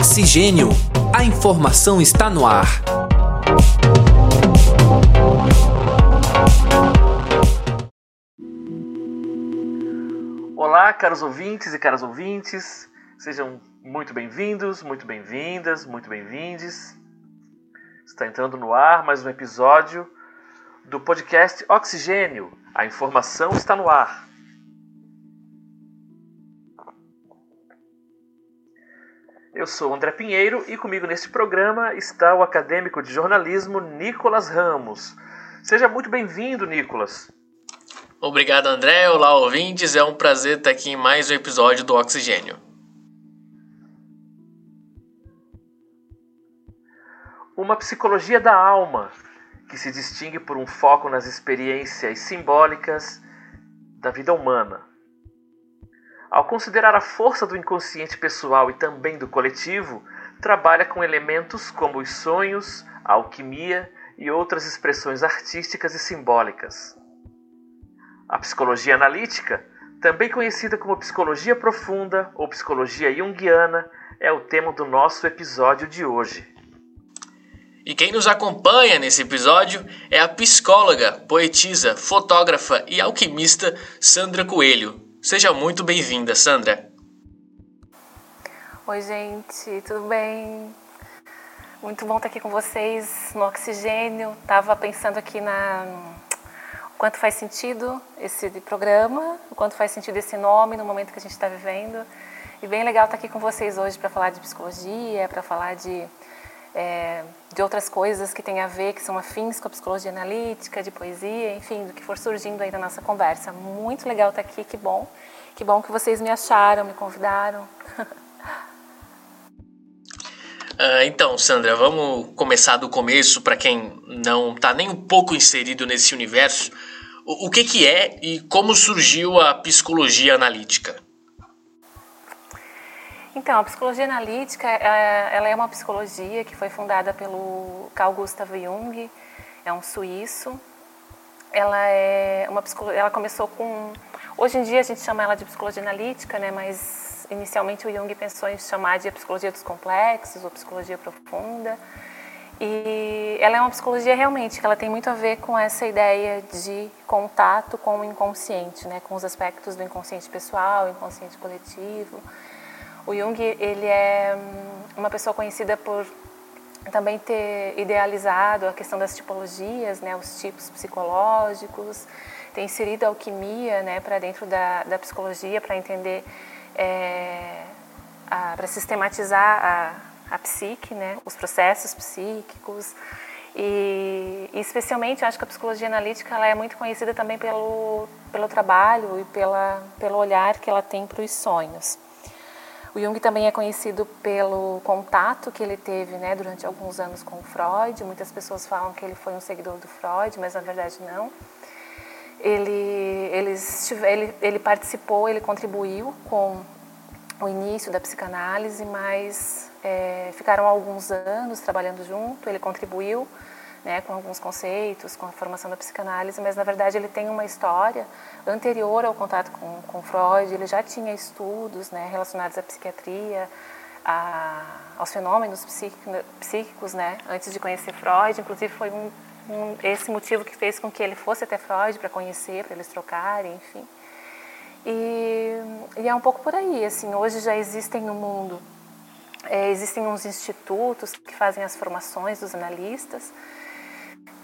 Oxigênio. A informação está no ar. Olá, caros ouvintes e caras ouvintes. Sejam muito bem-vindos, muito bem-vindas, muito bem-vindes. Está entrando no ar mais um episódio do podcast Oxigênio. A informação está no ar. Eu sou André Pinheiro e comigo neste programa está o acadêmico de jornalismo Nicolas Ramos. Seja muito bem-vindo, Nicolas. Obrigado, André. Olá, ouvintes. É um prazer estar aqui em mais um episódio do Oxigênio. Uma psicologia da alma que se distingue por um foco nas experiências simbólicas da vida humana ao considerar a força do inconsciente pessoal e também do coletivo, trabalha com elementos como os sonhos, a alquimia e outras expressões artísticas e simbólicas. A psicologia analítica, também conhecida como psicologia profunda ou psicologia junguiana, é o tema do nosso episódio de hoje. E quem nos acompanha nesse episódio é a psicóloga, poetisa, fotógrafa e alquimista Sandra Coelho, Seja muito bem-vinda, Sandra. Oi, gente, tudo bem? Muito bom estar aqui com vocês no Oxigênio. Tava pensando aqui na o quanto faz sentido esse programa, o quanto faz sentido esse nome no momento que a gente está vivendo. E bem legal estar aqui com vocês hoje para falar de psicologia, para falar de é, de outras coisas que têm a ver, que são afins com a psicologia analítica, de poesia, enfim, do que for surgindo aí na nossa conversa. Muito legal estar aqui, que bom. Que bom que vocês me acharam, me convidaram. Uh, então, Sandra, vamos começar do começo para quem não está nem um pouco inserido nesse universo. O, o que, que é e como surgiu a psicologia analítica? Então, a psicologia analítica, é, ela é uma psicologia que foi fundada pelo Carl Gustav Jung, é um suíço. Ela é uma ela começou com hoje em dia a gente chama ela de psicologia analítica, né, mas inicialmente o Jung pensou em chamar de psicologia dos complexos ou psicologia profunda. E ela é uma psicologia realmente que ela tem muito a ver com essa ideia de contato com o inconsciente, né, com os aspectos do inconsciente pessoal, inconsciente coletivo. O Jung ele é hum, uma pessoa conhecida por também ter idealizado a questão das tipologias, né, os tipos psicológicos, tem inserido a alquimia né, para dentro da, da psicologia para entender, é, para sistematizar a, a psique, né, os processos psíquicos. E, e, especialmente, eu acho que a psicologia analítica ela é muito conhecida também pelo, pelo trabalho e pela, pelo olhar que ela tem para os sonhos. O Jung também é conhecido pelo contato que ele teve né, durante alguns anos com o Freud. Muitas pessoas falam que ele foi um seguidor do Freud, mas na verdade não. Ele, ele, ele, ele participou, ele contribuiu com o início da psicanálise, mas é, ficaram alguns anos trabalhando junto. Ele contribuiu né, com alguns conceitos, com a formação da psicanálise, mas na verdade ele tem uma história anterior ao contato com, com Freud, ele já tinha estudos né, relacionados à psiquiatria, a, aos fenômenos psíquicos, né, antes de conhecer Freud, inclusive foi um, um, esse motivo que fez com que ele fosse até Freud para conhecer, para eles trocarem, enfim. E, e, é um pouco por aí, assim, hoje já existem no mundo, é, existem uns institutos que fazem as formações dos analistas,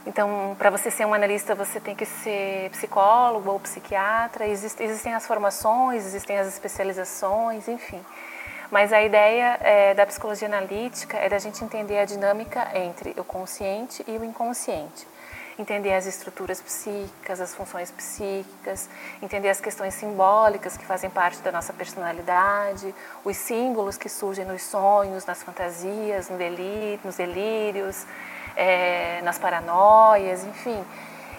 então, para você ser um analista, você tem que ser psicólogo ou psiquiatra. existem as formações, existem as especializações, enfim. Mas a ideia é, da psicologia analítica é da gente entender a dinâmica entre o consciente e o inconsciente. Entender as estruturas psíquicas, as funções psíquicas, entender as questões simbólicas que fazem parte da nossa personalidade, os símbolos que surgem nos sonhos, nas fantasias, no delírio, nos delírios, é, nas paranoias, enfim.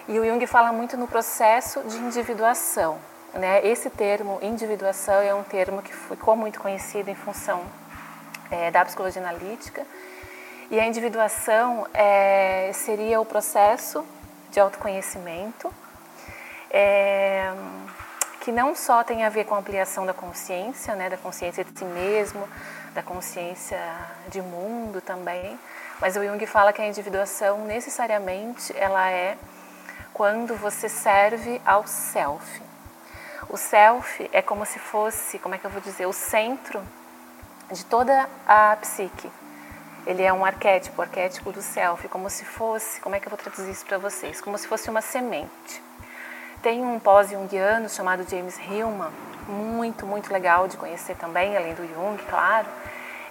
E o Jung fala muito no processo de individuação. Né? Esse termo, individuação, é um termo que ficou muito conhecido em função é, da psicologia analítica. E a individuação é, seria o processo de autoconhecimento é, que não só tem a ver com a ampliação da consciência, né, da consciência de si mesmo, da consciência de mundo também, mas o Jung fala que a individuação necessariamente ela é quando você serve ao self. O self é como se fosse, como é que eu vou dizer, o centro de toda a psique. Ele é um arquétipo, arquétipo do self, como se fosse, como é que eu vou traduzir isso para vocês? Como se fosse uma semente. Tem um pós-jungiano chamado James Hillman, muito, muito legal de conhecer também, além do Jung, claro.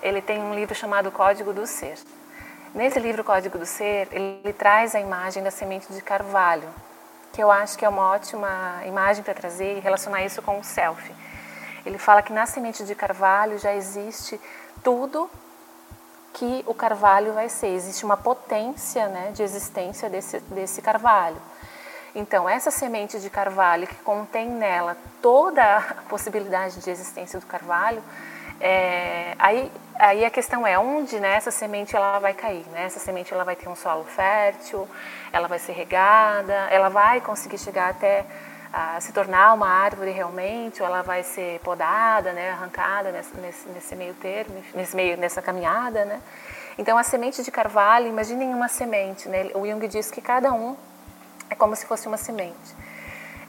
Ele tem um livro chamado Código do Ser. Nesse livro Código do Ser, ele traz a imagem da semente de carvalho, que eu acho que é uma ótima imagem para trazer e relacionar isso com o self. Ele fala que na semente de carvalho já existe tudo que o carvalho vai ser. Existe uma potência né, de existência desse, desse carvalho. Então, essa semente de carvalho que contém nela toda a possibilidade de existência do carvalho, é, aí, aí a questão é onde né, essa semente ela vai cair. Né? Essa semente ela vai ter um solo fértil, ela vai ser regada, ela vai conseguir chegar até a se tornar uma árvore realmente, ou ela vai ser podada, né, arrancada nesse, nesse, meio termo, nesse meio, nessa caminhada. Né? Então, a semente de carvalho, imaginem uma semente. Né? O Jung diz que cada um é como se fosse uma semente.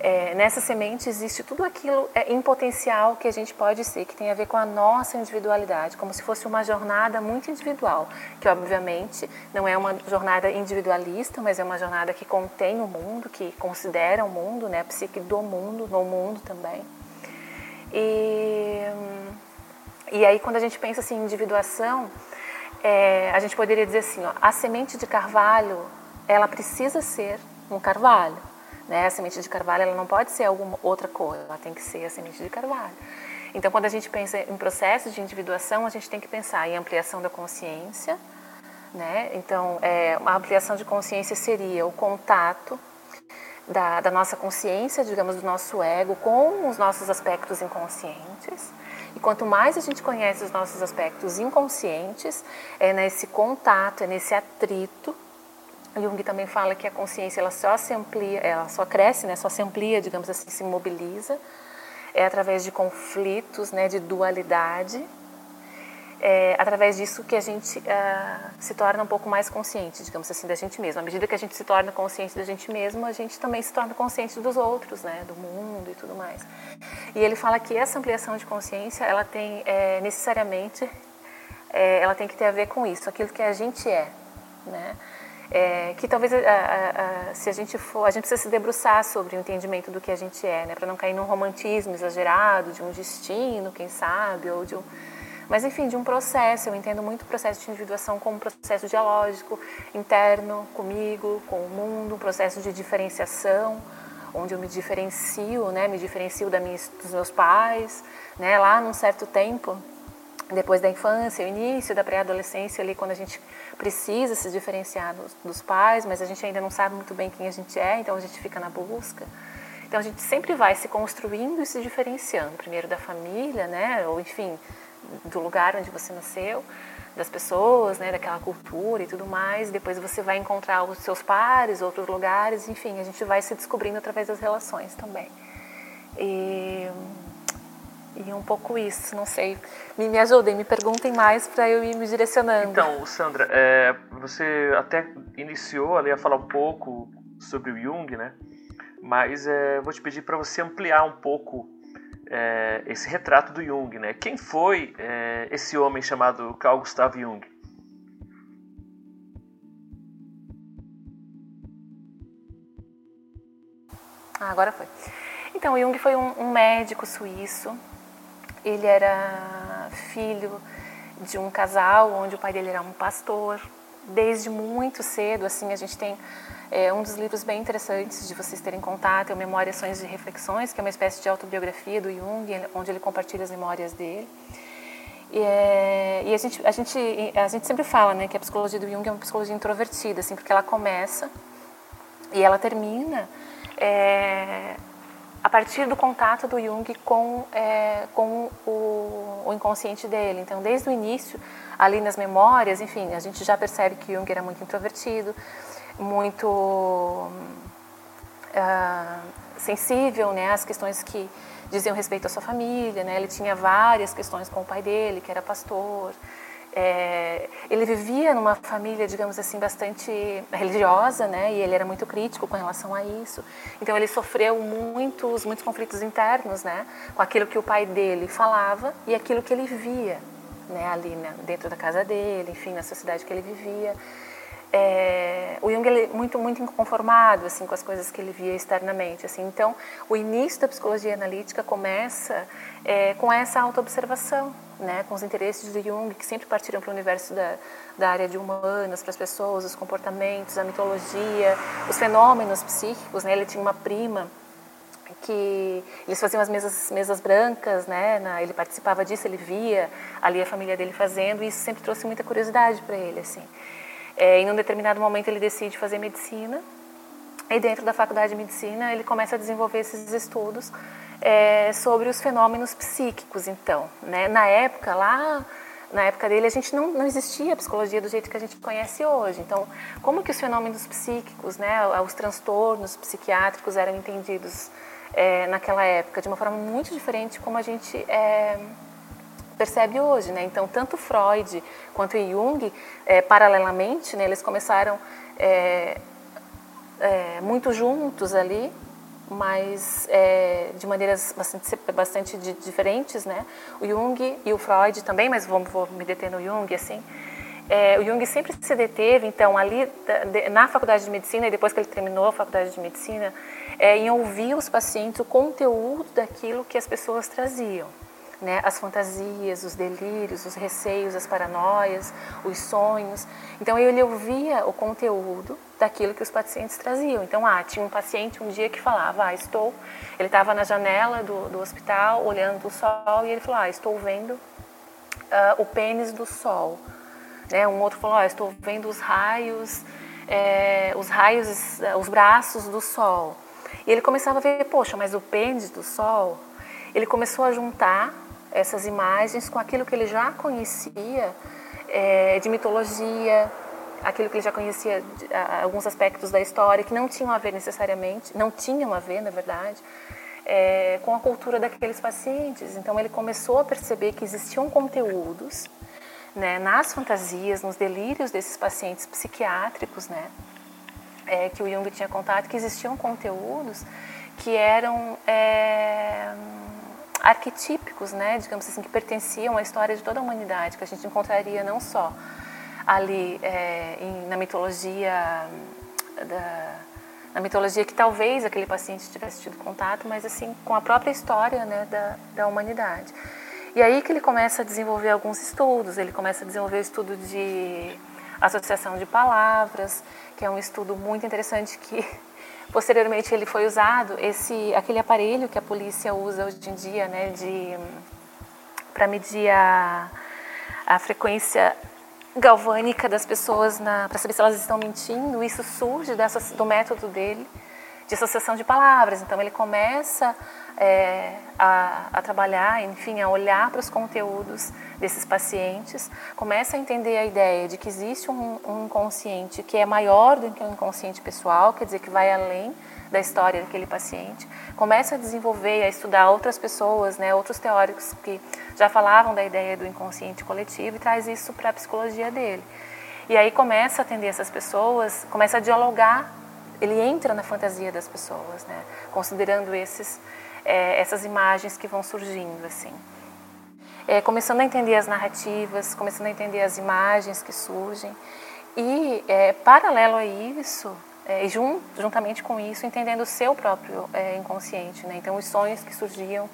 É, nessa semente existe tudo aquilo é, em potencial que a gente pode ser, que tem a ver com a nossa individualidade, como se fosse uma jornada muito individual, que obviamente não é uma jornada individualista, mas é uma jornada que contém o mundo, que considera o mundo, né, a psique do mundo, no mundo também. E, e aí quando a gente pensa assim, em individuação, é, a gente poderia dizer assim, ó, a semente de carvalho, ela precisa ser um carvalho. Né? A semente de carvalho ela não pode ser alguma outra coisa, ela tem que ser a semente de carvalho. Então, quando a gente pensa em processos de individuação, a gente tem que pensar em ampliação da consciência. Né? Então, é, uma ampliação de consciência seria o contato da, da, nossa consciência, digamos, do nosso ego com os nossos aspectos inconscientes. E quanto mais a gente conhece os nossos aspectos inconscientes, é nesse contato, é nesse atrito Jung também fala que a consciência ela só se amplia, ela só cresce, né, só se amplia, digamos assim, se mobiliza, é através de conflitos, né, de dualidade, é através disso que a gente uh, se torna um pouco mais consciente, digamos assim, da gente mesmo. À medida que a gente se torna consciente da gente mesmo, a gente também se torna consciente dos outros, né, do mundo e tudo mais. E ele fala que essa ampliação de consciência, ela tem é, necessariamente, é, ela tem que ter a ver com isso, aquilo que a gente é, né? É, que talvez a, a, a, se a gente for, a gente precisa se debruçar sobre o entendimento do que a gente é, né, para não cair num romantismo exagerado de um destino, quem sabe, ou de um, mas enfim, de um processo. Eu entendo muito o processo de individuação como um processo dialógico interno comigo, com o mundo, um processo de diferenciação, onde eu me diferencio, né, me diferencio da minha, dos meus pais, né, lá num certo tempo depois da infância, o início da pré-adolescência, ali quando a gente precisa se diferenciar dos, dos, pais, mas a gente ainda não sabe muito bem quem a gente é, então a gente fica na busca. Então a gente sempre vai se construindo e se diferenciando, primeiro da família, né, ou enfim, do lugar onde você nasceu, das pessoas, né, daquela cultura e tudo mais. Depois você vai encontrar os seus pares, outros lugares, enfim, a gente vai se descobrindo através das relações também. E e um pouco isso, não sei. Me, me ajudem, me perguntem mais para eu ir me direcionando. Então, Sandra, é, você até iniciou ali a falar um pouco sobre o Jung, né? Mas é, vou te pedir para você ampliar um pouco é, esse retrato do Jung, né? Quem foi é, esse homem chamado Carl Gustav Jung? Ah, agora foi. Então, Jung foi um, um médico suíço ele era filho de um casal onde o pai dele era um pastor. Desde muito cedo, assim, a gente tem é, um dos livros bem interessantes de vocês terem contato, é o Memórias, Sonhos e Reflexões, que é uma espécie de autobiografia do Jung, onde ele compartilha as memórias dele. E, é, e a, gente, a, gente, a gente sempre fala né, que a psicologia do Jung é uma psicologia introvertida, assim, porque ela começa e ela termina é, a partir do contato do Jung com, é, com o, o, inconsciente dele. Então, desde o início, ali nas memórias, enfim, a gente já percebe que Jung era muito introvertido, muito uh, sensível né, às questões que diziam respeito à sua família, né? Ele tinha várias questões com o pai dele, que era pastor. É, ele vivia numa família, digamos assim, bastante religiosa, né? E ele era muito crítico com relação a isso. Então ele sofreu muitos, muitos conflitos internos, né? Com aquilo que o pai dele falava e aquilo que ele via, né? Ali né? dentro da casa dele, enfim, na sociedade que ele vivia. É, o Jung ele muito muito inconformado assim com as coisas que ele via externamente assim então o início da psicologia analítica começa é, com essa autoobservação né com os interesses de Jung que sempre partiram para o universo da, da área de humanas para as pessoas os comportamentos a mitologia os fenômenos psíquicos né ele tinha uma prima que eles faziam as mesas, mesas brancas, né? Na, ele participava disso, ele via ali a família dele fazendo, e isso sempre trouxe muita curiosidade para ele, assim. É, em um determinado momento ele decide fazer medicina e dentro da faculdade de medicina ele começa a desenvolver esses estudos é, sobre os fenômenos psíquicos. Então, né? na época lá na época dele a gente não, não existia a psicologia do jeito que a gente conhece hoje. Então, como que os fenômenos psíquicos, né, os transtornos psiquiátricos eram entendidos é, naquela época de uma forma muito diferente como a gente é, percebe hoje, né? Então, tanto Freud quanto Jung, é, paralelamente, né, eles começaram é, é, muito juntos ali, mas é, de maneiras bastante, bastante diferentes, né? O Jung e o Freud também, mas vou, vou me deter no Jung, assim. É, o Jung sempre se deteve, então, ali na faculdade de medicina, e depois que ele terminou a faculdade de medicina, é, em ouvir os pacientes o conteúdo daquilo que as pessoas traziam né, as fantasias, os delírios, os receios, as paranoias, os sonhos. Então ele ouvia o conteúdo daquilo que os pacientes traziam. Então, ah, tinha um paciente um dia que falava, ah, estou, ele estava na janela do, do hospital olhando o sol e ele falou, ah, estou vendo uh, o pênis do sol. Né? Um outro falou, ah, estou vendo os raios, é, os raios, os braços do sol. E ele começava a ver, poxa, mas o pênis do sol, ele começou a juntar essas imagens com aquilo que ele já conhecia é, de mitologia, aquilo que ele já conhecia, de, a, alguns aspectos da história que não tinham a ver necessariamente, não tinham a ver, na verdade, é, com a cultura daqueles pacientes. Então ele começou a perceber que existiam conteúdos né, nas fantasias, nos delírios desses pacientes psiquiátricos, né, é, que o Jung tinha contato, que existiam conteúdos que eram é, arquetípicos, né, digamos assim, que pertenciam à história de toda a humanidade, que a gente encontraria não só ali é, em, na mitologia da, na mitologia que talvez aquele paciente tivesse tido contato, mas assim com a própria história né, da, da humanidade. E aí que ele começa a desenvolver alguns estudos, ele começa a desenvolver o estudo de associação de palavras, que é um estudo muito interessante que Posteriormente ele foi usado esse aquele aparelho que a polícia usa hoje em dia, né, de para medir a, a frequência galvânica das pessoas para saber se elas estão mentindo. Isso surge dessa, do método dele de associação de palavras. Então ele começa é, a, a, trabalhar, enfim, a olhar para os conteúdos desses pacientes, começa a entender a ideia de que existe um, um inconsciente que é maior do que o inconsciente pessoal, quer dizer, que vai além da história daquele paciente, começa a desenvolver, a estudar outras pessoas, né, outros teóricos que já falavam da ideia do inconsciente coletivo e traz isso para a psicologia dele. E aí começa a atender essas pessoas, começa a dialogar, ele entra na fantasia das pessoas, né, considerando esses é, essas imagens que vão surgindo assim. É, começando a entender as narrativas, começando a entender as imagens que surgem e é, paralelo a isso, é, jun, juntamente com isso, entendendo o seu próprio é, inconsciente, né? Então os sonhos que surgiam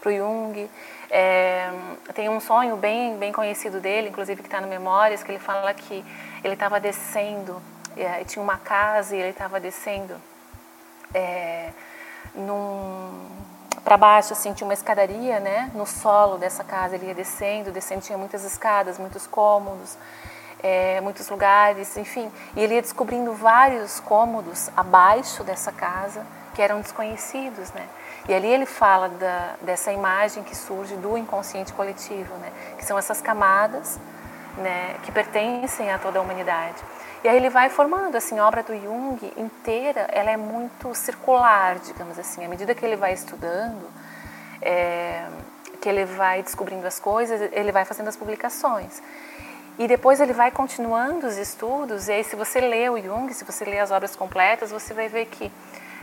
para o Jung, é, tem um sonho bem bem conhecido dele, inclusive que está no Memórias, que ele fala que ele estava descendo, é, tinha uma casa e ele estava descendo num para baixo, assim, tinha uma escadaria, né? No solo dessa casa, ele ia descendo, descendo, tinha muitas escadas, muitos cômodos, é, muitos lugares, enfim. E ele ia descobrindo vários cômodos abaixo dessa casa que eram desconhecidos, né? E ali ele fala da, dessa imagem que surge do inconsciente coletivo, né? Que são essas camadas, né? Que pertencem a toda a humanidade. E aí ele vai formando, assim, a obra do Jung inteira, ela é muito circular, digamos assim. À medida que ele vai estudando, é, que ele vai descobrindo as coisas, ele vai fazendo as publicações. E depois ele vai continuando os estudos, e aí se você lê o Jung, se você lê as obras completas, você vai ver que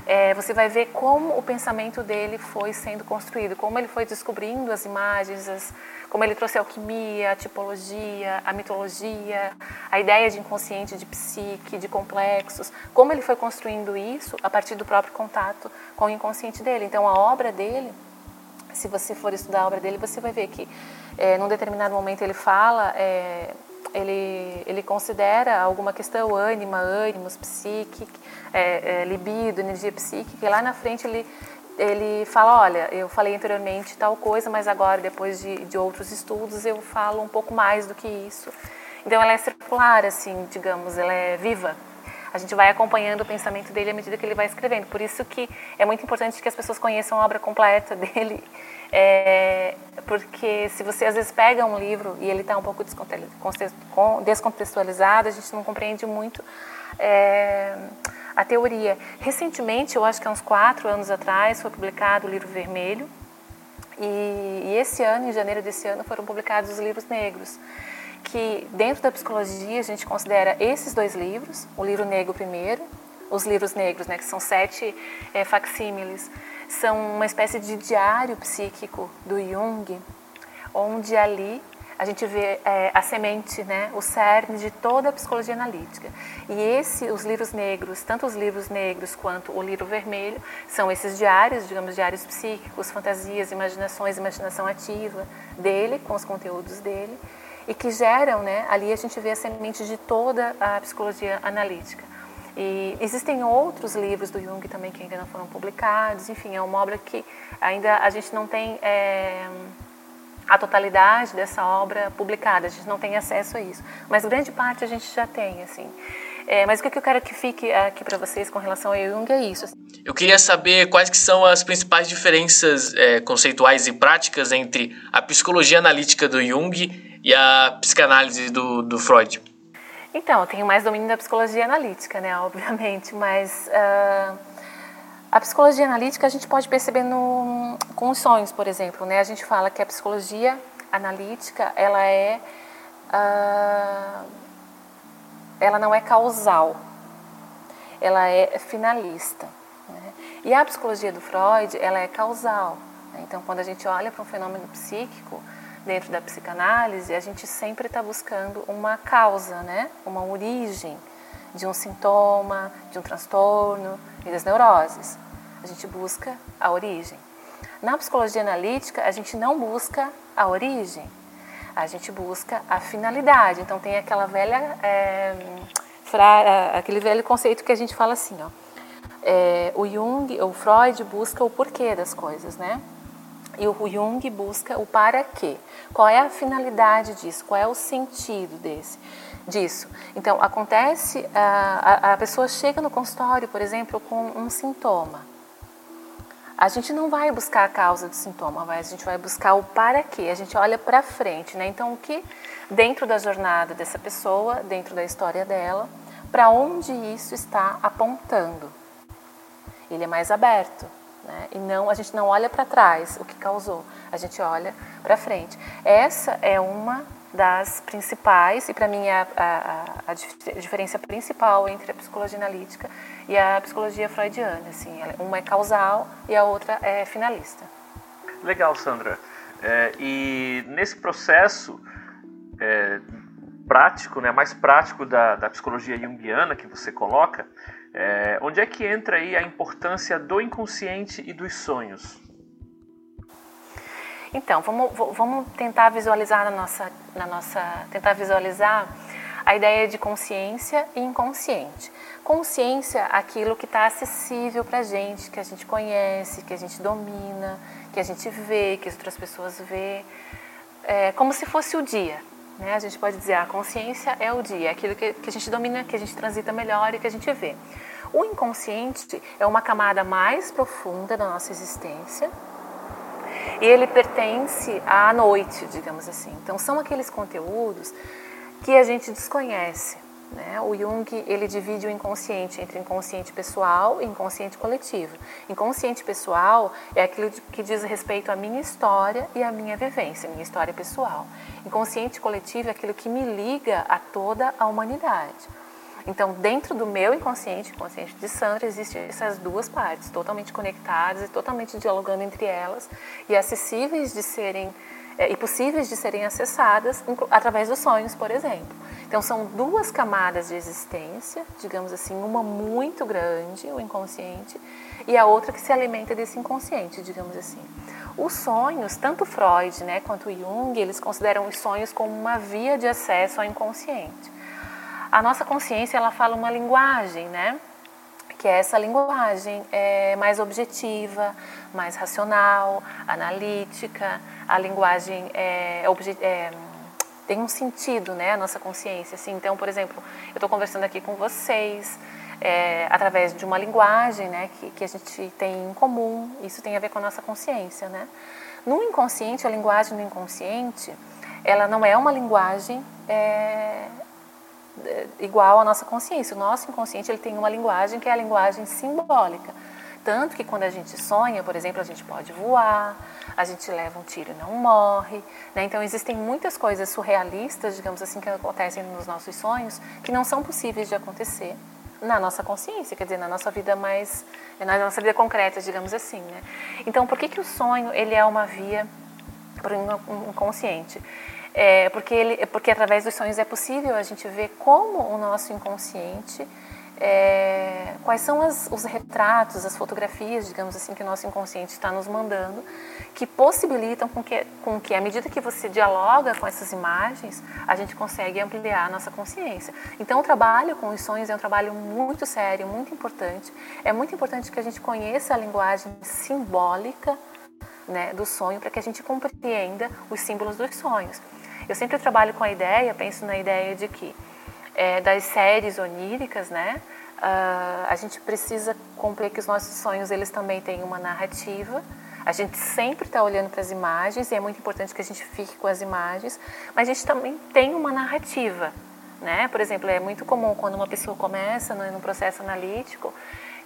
é, você vai ver como o pensamento dele foi sendo construído, como ele foi descobrindo as imagens, as, como ele trouxe a alquimia, a tipologia, a mitologia, a ideia de inconsciente, de psique, de complexos, como ele foi construindo isso a partir do próprio contato com o inconsciente dele. Então, a obra dele, se você for estudar a obra dele, você vai ver que, é, num determinado momento, ele fala. É, ele, ele considera alguma questão ânima, ânimos, psique, é, é, libido, energia psíquica, e lá na frente ele, ele fala, olha, eu falei anteriormente tal coisa, mas agora, depois de, de outros estudos, eu falo um pouco mais do que isso. Então ela é circular, assim, digamos, ela é viva. A gente vai acompanhando o pensamento dele à medida que ele vai escrevendo. Por isso que é muito importante que as pessoas conheçam a obra completa dele é, porque se você às vezes pega um livro e ele está um pouco descontextualizado, a gente não compreende muito é, a teoria. Recentemente, eu acho que há uns quatro anos atrás, foi publicado o livro Vermelho, e, e esse ano, em janeiro desse ano, foram publicados os livros negros que dentro da psicologia a gente considera esses dois livros, o livro negro primeiro, os livros negros, né, que são sete é, facsímiles, são uma espécie de diário psíquico do Jung, onde ali a gente vê é, a semente, né, o cerne de toda a psicologia analítica. E esse, os livros negros, tanto os livros negros quanto o livro vermelho, são esses diários, digamos, diários psíquicos, fantasias, imaginações, imaginação ativa dele, com os conteúdos dele, e que geram, né, ali a gente vê a semente de toda a psicologia analítica. E existem outros livros do Jung também que ainda não foram publicados. Enfim, é uma obra que ainda a gente não tem é, a totalidade dessa obra publicada. A gente não tem acesso a isso. Mas grande parte a gente já tem, assim. É, mas o que eu quero que fique aqui para vocês com relação ao Jung é isso. Eu queria saber quais que são as principais diferenças é, conceituais e práticas entre a psicologia analítica do Jung e a psicanálise do, do Freud. Então, eu tenho mais domínio da psicologia analítica, né, obviamente, mas uh, a psicologia analítica a gente pode perceber no, com os sonhos, por exemplo, né? A gente fala que a psicologia analítica, ela é uh, ela não é causal, ela é finalista. Né? E a psicologia do Freud, ela é causal. Né? Então, quando a gente olha para um fenômeno psíquico, dentro da psicanálise, a gente sempre está buscando uma causa, né? uma origem de um sintoma, de um transtorno e das neuroses. A gente busca a origem. Na psicologia analítica, a gente não busca a origem, a gente busca a finalidade. Então, tem aquela velha, é, fra, aquele velho conceito que a gente fala assim, ó, é, o Jung, o Freud busca o porquê das coisas, né? E o Jung busca o para quê. Qual é a finalidade disso? Qual é o sentido desse, disso? Então, acontece, a, a pessoa chega no consultório, por exemplo, com um sintoma. A gente não vai buscar a causa do sintoma, mas a gente vai buscar o para quê. A gente olha para frente, né? Então, o que dentro da jornada dessa pessoa, dentro da história dela, para onde isso está apontando? Ele é mais aberto. Né? E não, a gente não olha para trás o que causou, a gente olha para frente. Essa é uma das principais, e para mim é a, a, a, diferença principal entre a psicologia analítica e a psicologia freudiana. Assim, uma é causal e a outra é finalista. Legal, Sandra. É, e nesse processo é, prático, né, mais prático da, da psicologia junguiana que você coloca, é, onde é que entra aí a importância do inconsciente e dos sonhos? Então, vamos, vamos tentar visualizar na nossa, na nossa, tentar visualizar a ideia de consciência e inconsciente. Consciência, aquilo que está acessível para a gente, que a gente conhece, que a gente domina, que a gente vê, que as outras pessoas vê, é, como se fosse o dia. Né? A gente pode dizer a consciência é o dia, é aquilo que, que a gente domina, que a gente transita melhor e que a gente vê. O inconsciente é uma camada mais profunda da nossa existência e ele pertence à noite, digamos assim. Então, são aqueles conteúdos que a gente desconhece. Né? O Jung ele divide o inconsciente entre inconsciente pessoal e inconsciente coletivo. Inconsciente pessoal é aquilo que diz respeito à minha história e à minha vivência, minha história pessoal. Inconsciente coletivo é aquilo que me liga a toda a humanidade. Então, dentro do meu inconsciente, inconsciente de Sandra, existem essas duas partes, totalmente conectadas e totalmente dialogando entre elas e acessíveis de serem é, e possíveis de serem acessadas através dos sonhos, por exemplo. Então, são duas camadas de existência, digamos assim, uma muito grande, o inconsciente, e a outra que se alimenta desse inconsciente, digamos assim. Os sonhos, tanto Freud né, quanto Jung, eles consideram os sonhos como uma via de acesso ao inconsciente a nossa consciência ela fala uma linguagem, né? Que é essa linguagem é mais objetiva, mais racional, analítica. A linguagem é, é, tem um sentido, né? A nossa consciência. Assim. Então, por exemplo, eu estou conversando aqui com vocês é, através de uma linguagem, né? Que, que a gente tem em comum. Isso tem a ver com a nossa consciência, né? No inconsciente, a linguagem do inconsciente, ela não é uma linguagem é, igual à nossa consciência. O nosso inconsciente ele tem uma linguagem que é a linguagem simbólica. Tanto que quando a gente sonha, por exemplo, a gente pode voar, a gente leva um tiro e não morre. Né? Então existem muitas coisas surrealistas, digamos assim, que acontecem nos nossos sonhos que não são possíveis de acontecer na nossa consciência, quer dizer, na nossa vida mais, na nossa vida concreta, digamos assim. Né? Então, por que, que o sonho ele é uma via para o inconsciente? É, porque, ele, porque através dos sonhos é possível a gente ver como o nosso inconsciente, é, quais são as, os retratos, as fotografias, digamos assim, que o nosso inconsciente está nos mandando, que possibilitam com que, com que, à medida que você dialoga com essas imagens, a gente consegue ampliar a nossa consciência. Então, o trabalho com os sonhos é um trabalho muito sério, muito importante. É muito importante que a gente conheça a linguagem simbólica né, do sonho para que a gente compreenda os símbolos dos sonhos. Eu sempre trabalho com a ideia, penso na ideia de que é, das séries oníricas, né, uh, a gente precisa compreender que os nossos sonhos eles também têm uma narrativa. A gente sempre está olhando para as imagens e é muito importante que a gente fique com as imagens, mas a gente também tem uma narrativa, né? Por exemplo, é muito comum quando uma pessoa começa no, no processo analítico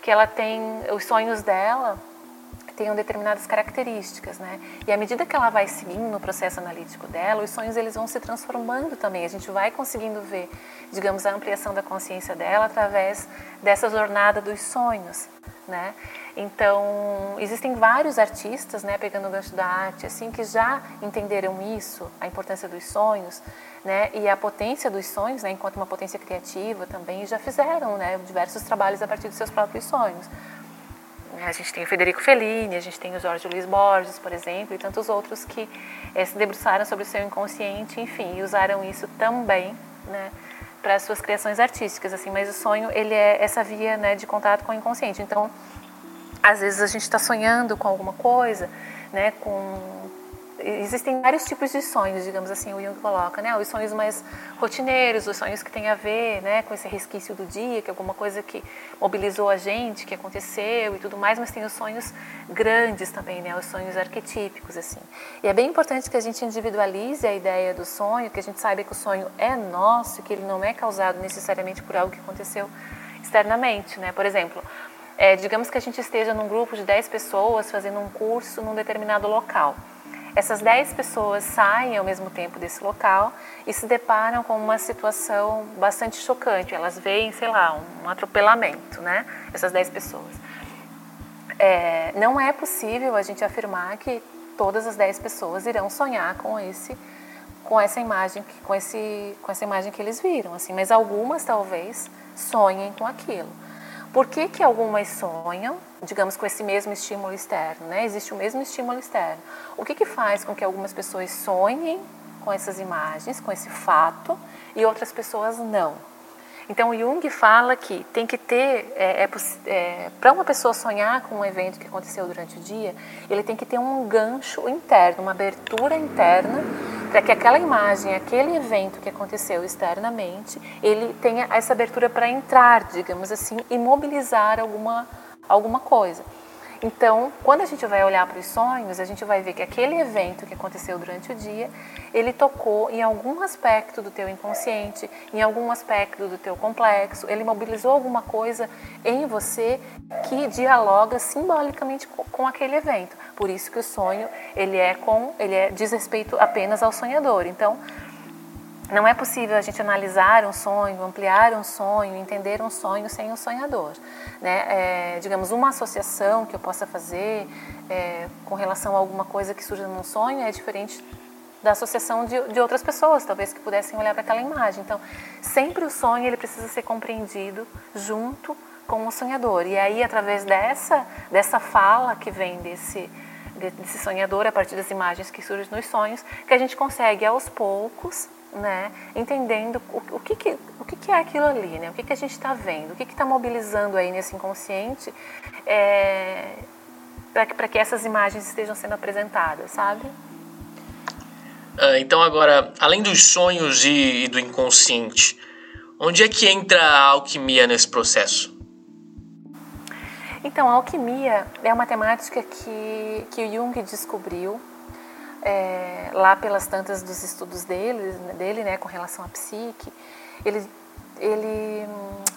que ela tem os sonhos dela tenham determinadas características, né? E à medida que ela vai seguindo no processo analítico dela, os sonhos eles vão se transformando também. A gente vai conseguindo ver, digamos, a ampliação da consciência dela através dessa jornada dos sonhos, né? Então, existem vários artistas, né, pegando o gancho da arte, assim, que já entenderam isso, a importância dos sonhos, né, e a potência dos sonhos, né, enquanto uma potência criativa também, já fizeram, né, diversos trabalhos a partir dos seus próprios sonhos. Né, a gente tem o Federico Fellini, a gente tem o Jorge Luiz Borges, por exemplo, e tantos outros que é, se debruçaram sobre o seu inconsciente, enfim, e usaram isso também, né, para as suas criações artísticas, assim. Mas o sonho ele é essa via, né, de contato com o inconsciente. Então, às vezes a gente está sonhando com alguma coisa, né, com existem vários tipos de sonhos, digamos assim, o Jung coloca, né? Os sonhos mais rotineiros, os sonhos que têm a ver, né, com esse resquício do dia, que é alguma coisa que mobilizou a gente, que aconteceu e tudo mais, mas tem os sonhos grandes também, né? Os sonhos arquetípicos, assim. E é bem importante que a gente individualize a ideia do sonho, que a gente saiba que o sonho é nosso, que ele não é causado necessariamente por algo que aconteceu externamente, né? Por exemplo, é, digamos que a gente esteja num grupo de 10 pessoas fazendo um curso num determinado local. Essas 10 pessoas saem ao mesmo tempo desse local e se deparam com uma situação bastante chocante. Elas veem, sei lá, um atropelamento, né? Essas 10 pessoas. É, não é possível a gente afirmar que todas as 10 pessoas irão sonhar com esse com essa imagem com esse com essa imagem que eles viram assim mas algumas talvez sonhem com aquilo por que, que algumas sonham, digamos, com esse mesmo estímulo externo? Né? Existe o mesmo estímulo externo. O que, que faz com que algumas pessoas sonhem com essas imagens, com esse fato, e outras pessoas não? Então, Jung fala que tem que ter, é, é, é, para uma pessoa sonhar com um evento que aconteceu durante o dia, ele tem que ter um gancho interno, uma abertura interna, para que aquela imagem, aquele evento que aconteceu externamente, ele tenha essa abertura para entrar, digamos assim, e mobilizar alguma, alguma coisa. Então, quando a gente vai olhar para os sonhos, a gente vai ver que aquele evento que aconteceu durante o dia, ele tocou em algum aspecto do teu inconsciente, em algum aspecto do teu complexo, ele mobilizou alguma coisa em você que dialoga simbolicamente com, aquele evento. Por isso que o sonho, ele é com, ele é diz respeito apenas ao sonhador. Então, não é possível a gente analisar um sonho, ampliar um sonho, entender um sonho sem o um sonhador. Né? É, digamos, uma associação que eu possa fazer é, com relação a alguma coisa que surja num sonho é diferente da associação de, de outras pessoas, talvez que pudessem olhar para aquela imagem. Então, sempre o sonho ele precisa ser compreendido junto com o sonhador. E aí, através dessa, dessa fala que vem desse, desse sonhador, a partir das imagens que surgem nos sonhos, que a gente consegue aos poucos né, entendendo o, o, que, que, o que, que é aquilo ali, né, o que, que a gente está vendo, o que está mobilizando aí nesse inconsciente é, para que essas imagens estejam sendo apresentadas, sabe? Ah, então agora, além dos sonhos e, e do inconsciente, onde é que entra a alquimia nesse processo? Então, a alquimia é uma temática que, que o Jung descobriu é, lá pelas tantas dos estudos dele, dele né, com relação à psique, ele, ele,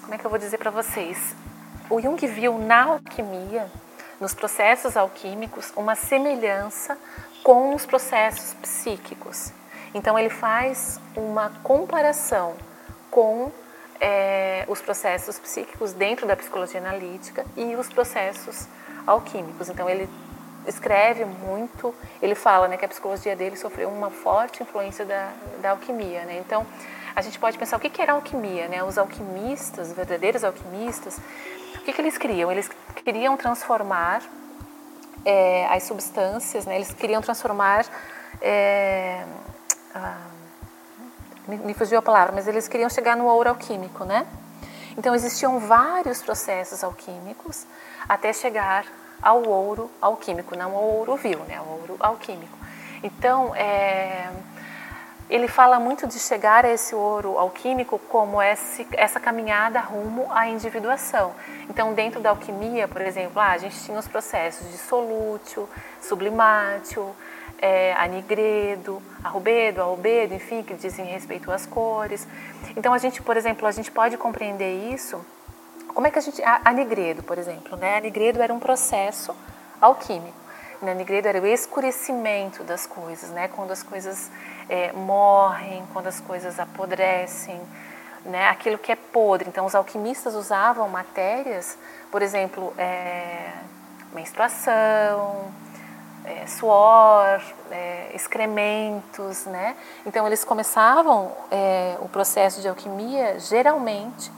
como é que eu vou dizer para vocês? O Jung viu na alquimia, nos processos alquímicos, uma semelhança com os processos psíquicos. Então ele faz uma comparação com é, os processos psíquicos dentro da psicologia analítica e os processos alquímicos. Então ele escreve muito, ele fala né, que a psicologia dele sofreu uma forte influência da, da alquimia. Né? Então, a gente pode pensar o que, que era alquimia. Né? Os alquimistas, os verdadeiros alquimistas, o que, que eles queriam? Eles queriam transformar é, as substâncias, né? eles queriam transformar. É, ah, me, me fugiu a palavra, mas eles queriam chegar no ouro alquímico, né? Então existiam vários processos alquímicos até chegar ao ouro alquímico, não ao ouro vil, né, ao ouro alquímico. Então, é, ele fala muito de chegar a esse ouro alquímico como esse, essa caminhada rumo à individuação. Então, dentro da alquimia, por exemplo, ah, a gente tinha os processos de solútil, sublimátil, é, anigredo, arrubedo, albedo, enfim, que dizem respeito às cores. Então, a gente, por exemplo, a gente pode compreender isso como é que a gente. A, nigredo, por exemplo, né? A nigredo era um processo alquímico. Né? A nigredo era o escurecimento das coisas, né? Quando as coisas é, morrem, quando as coisas apodrecem, né? Aquilo que é podre. Então, os alquimistas usavam matérias, por exemplo, é, menstruação, é, suor, é, excrementos, né? Então eles começavam é, o processo de alquimia geralmente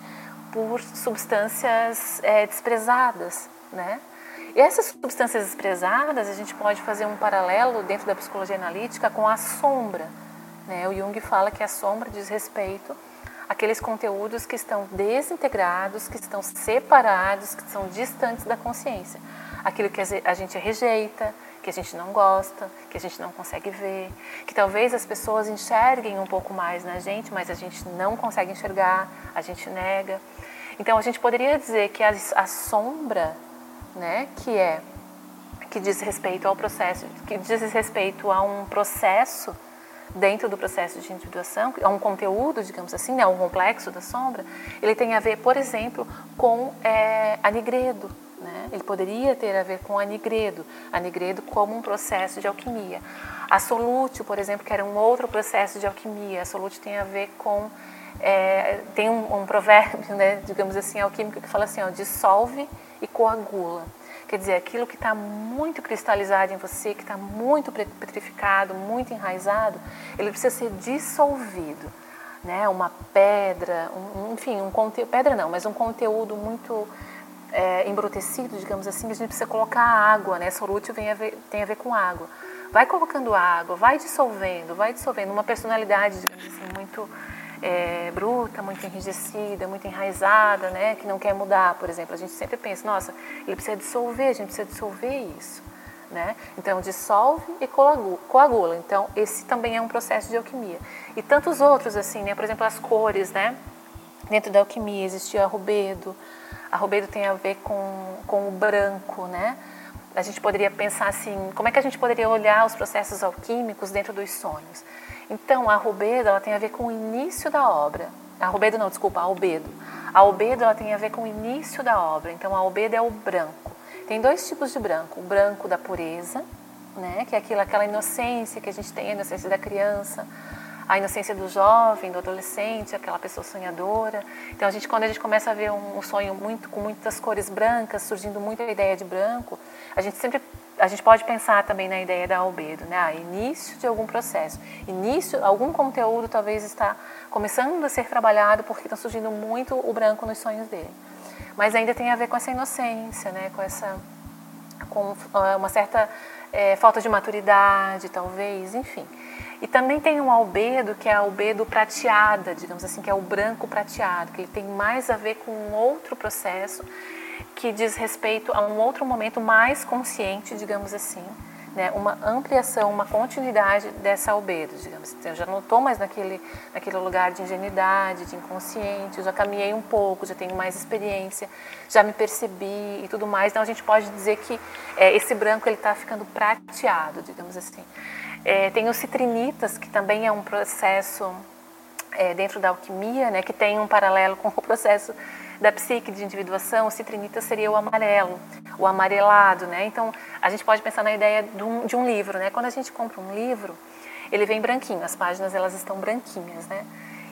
por substâncias é, desprezadas, né? E essas substâncias desprezadas, a gente pode fazer um paralelo dentro da psicologia analítica com a sombra. Né? O Jung fala que a sombra diz respeito àqueles conteúdos que estão desintegrados, que estão separados, que são distantes da consciência. Aquilo que a gente rejeita, que a gente não gosta, que a gente não consegue ver, que talvez as pessoas enxerguem um pouco mais na gente, mas a gente não consegue enxergar, a gente nega. Então a gente poderia dizer que a, a sombra, né, que é que diz respeito ao processo, que diz respeito a um processo dentro do processo de individuação, a um conteúdo, digamos assim, né, um complexo da sombra, ele tem a ver, por exemplo, com é, a nigredo. Ele poderia ter a ver com a nigredo, a nigredo como um processo de alquimia. A por exemplo, que era um outro processo de alquimia. A tem a ver com é, tem um, um, provérbio, né, digamos assim, alquímico que fala assim, ó, dissolve e coagula. Quer dizer, aquilo que está muito cristalizado em você, que está muito petrificado, muito enraizado, ele precisa ser dissolvido. Né? Uma pedra, um, enfim, um conteúdo, pedra não, mas um conteúdo muito é, embrutecido, digamos assim, a gente precisa colocar água, né? Solútil tem a ver, tem a ver com água. Vai colocando água, vai dissolvendo, vai dissolvendo. Uma personalidade, digamos assim, muito é, bruta, muito enrijecida, muito enraizada, né, que não quer mudar, por exemplo. A gente sempre pensa, nossa, ele precisa dissolver, a gente precisa dissolver isso. Né? Então, dissolve e coagula. Então, esse também é um processo de alquimia. E tantos outros, assim, né? por exemplo, as cores, né? Dentro da alquimia existia rubedo. A rubedo tem a ver com, com o branco, né? a gente poderia pensar assim, como é que a gente poderia olhar os processos alquímicos dentro dos sonhos? Então, a rubedo ela tem a ver com o início da obra. A rubedo não, desculpa, a albedo. A albedo ela tem a ver com o início da obra. Então, a albedo é o branco. Tem dois tipos de branco. O branco da pureza, né, que é aquilo, aquela inocência que a gente tem, a inocência da criança, a inocência do jovem, do adolescente, aquela pessoa sonhadora. Então a gente quando a gente começa a ver um, sonho muito com muitas cores brancas, surgindo muita ideia de branco, a gente sempre a gente pode pensar também na ideia da albedo, né? Ah, início de algum processo, início, algum conteúdo talvez está começando a ser trabalhado porque está surgindo muito o branco nos sonhos dele. Mas ainda tem a ver com essa inocência, né? Com essa, com ah, uma certa é, falta de maturidade, talvez, enfim. E também tem um albedo que é albedo prateada, digamos assim, que é o branco prateado, que ele tem mais a ver com um outro processo que diz respeito a um outro momento mais consciente, digamos assim, né? uma ampliação, uma continuidade dessa albedo, digamos assim. Eu já não estou mais naquele, naquele lugar de ingenuidade, de inconsciente, eu já caminhei um pouco, já tenho mais experiência, já me percebi e tudo mais. Então a gente pode dizer que é, esse branco ele está ficando prateado, digamos assim. É, tem os citrinitas, que também é um processo é, dentro da alquimia, né, que tem um paralelo com o processo da psique de individuação. O citrinita seria o amarelo, o amarelado. Né? Então, a gente pode pensar na ideia de um, de um livro. Né? Quando a gente compra um livro, ele vem branquinho, as páginas elas estão branquinhas. Né?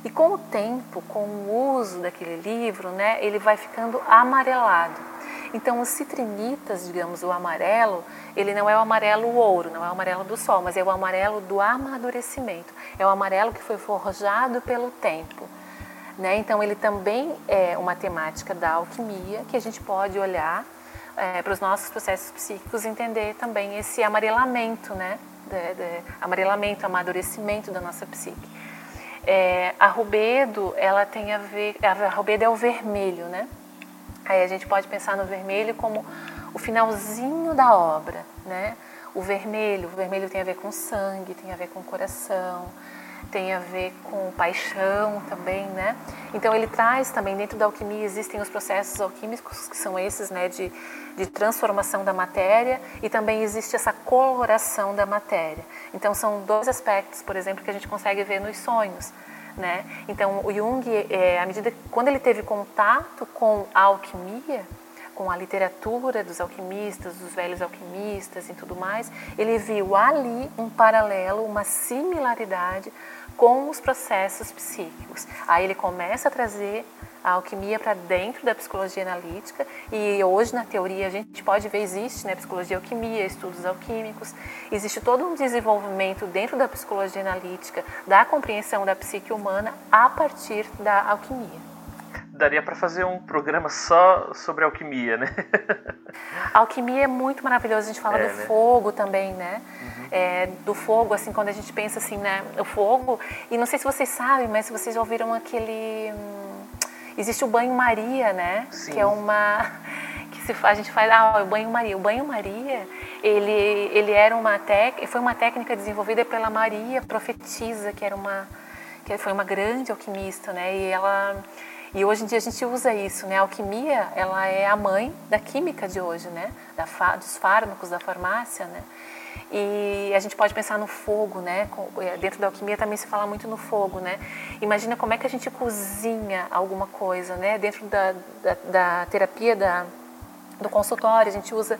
E com o tempo, com o uso daquele livro, né, ele vai ficando amarelado. Então, os citrinitas, digamos, o amarelo, ele não é o amarelo ouro, não é o amarelo do sol, mas é o amarelo do amadurecimento. É o amarelo que foi forjado pelo tempo. Né? Então, ele também é uma temática da alquimia que a gente pode olhar é, para os nossos processos psíquicos entender também esse amarelamento, né? De, de, amarelamento, amadurecimento da nossa psique. É, a rubedo, ela tem a ver, a rubedo é o vermelho, né? Aí a gente pode pensar no vermelho como o finalzinho da obra, né? O vermelho, o vermelho tem a ver com sangue, tem a ver com coração, tem a ver com paixão também, né? Então ele traz também dentro da alquimia existem os processos alquímicos que são esses, né, de, de transformação da matéria e também existe essa coloração da matéria. Então são dois aspectos, por exemplo, que a gente consegue ver nos sonhos. Né? Então, o Jung, é, à medida quando ele teve contato com a alquimia, com a literatura dos alquimistas, dos velhos alquimistas e tudo mais, ele viu ali um paralelo, uma similaridade com os processos psíquicos. Aí ele começa a trazer a alquimia para dentro da psicologia analítica e hoje na teoria a gente pode ver existe né psicologia alquimia estudos alquímicos existe todo um desenvolvimento dentro da psicologia analítica da compreensão da psique humana a partir da alquimia daria para fazer um programa só sobre alquimia, né? A alquimia é muito maravilhosa. A gente fala é, do né? fogo também, né? Uhum. É, do fogo, assim, quando a gente pensa assim, né? O fogo. E não sei se vocês sabem, mas se vocês já ouviram aquele. Hum, Existe o banho-maria, né? Sim. Que é uma que se a gente faz ah, o banho-maria. O banho-maria, ele ele era uma tec, foi uma técnica desenvolvida pela Maria Profetisa, que era uma que foi uma grande alquimista, né? E ela e hoje em dia a gente usa isso, né? A alquimia, ela é a mãe da química de hoje, né? Da, dos fármacos, da farmácia, né? E a gente pode pensar no fogo, né? É, dentro da alquimia também se fala muito no fogo, né? Imagina como é que a gente cozinha alguma coisa, né? Dentro da, da, da terapia da, do consultório, a gente usa